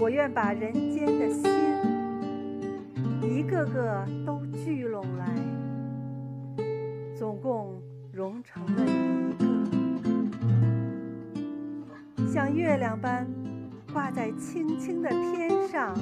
我愿把人间的心一个个都聚拢来总共融成了一个。像月亮般挂在青青的天上